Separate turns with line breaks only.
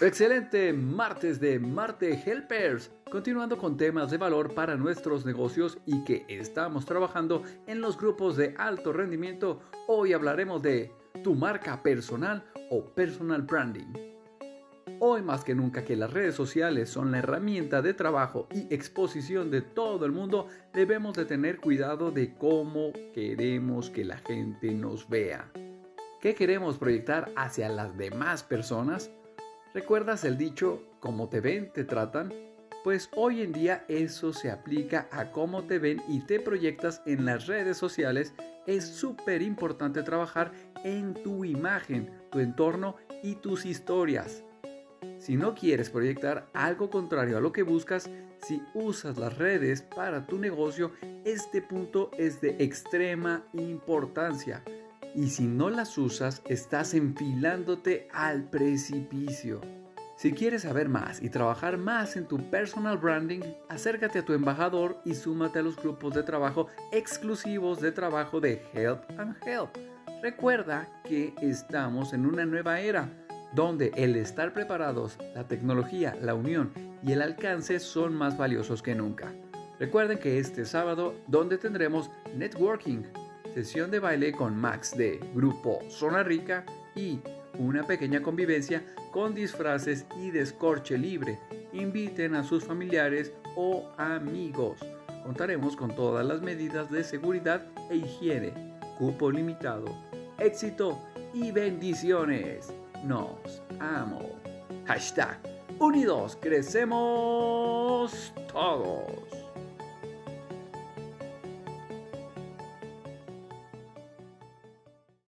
Excelente martes de Marte Helpers, continuando con temas de valor para nuestros negocios y que estamos trabajando en los grupos de alto rendimiento. Hoy hablaremos de tu marca personal o personal branding. Hoy más que nunca que las redes sociales son la herramienta de trabajo y exposición de todo el mundo, debemos de tener cuidado de cómo queremos que la gente nos vea. ¿Qué queremos proyectar hacia las demás personas? ¿Recuerdas el dicho, como te ven, te tratan? Pues hoy en día eso se aplica a cómo te ven y te proyectas en las redes sociales. Es súper importante trabajar en tu imagen, tu entorno y tus historias. Si no quieres proyectar algo contrario a lo que buscas, si usas las redes para tu negocio, este punto es de extrema importancia y si no las usas estás enfilándote al precipicio. Si quieres saber más y trabajar más en tu personal branding, acércate a tu embajador y súmate a los grupos de trabajo exclusivos de trabajo de Help and Help. Recuerda que estamos en una nueva era donde el estar preparados, la tecnología, la unión y el alcance son más valiosos que nunca. Recuerden que este sábado donde tendremos networking, sesión de baile con Max de Grupo Zona Rica y una pequeña convivencia con disfraces y descorche libre. Inviten a sus familiares o amigos. Contaremos con todas las medidas de seguridad e higiene. Cupo limitado. Éxito y bendiciones. Nos amo. Hashtag Unidos crecemos todos.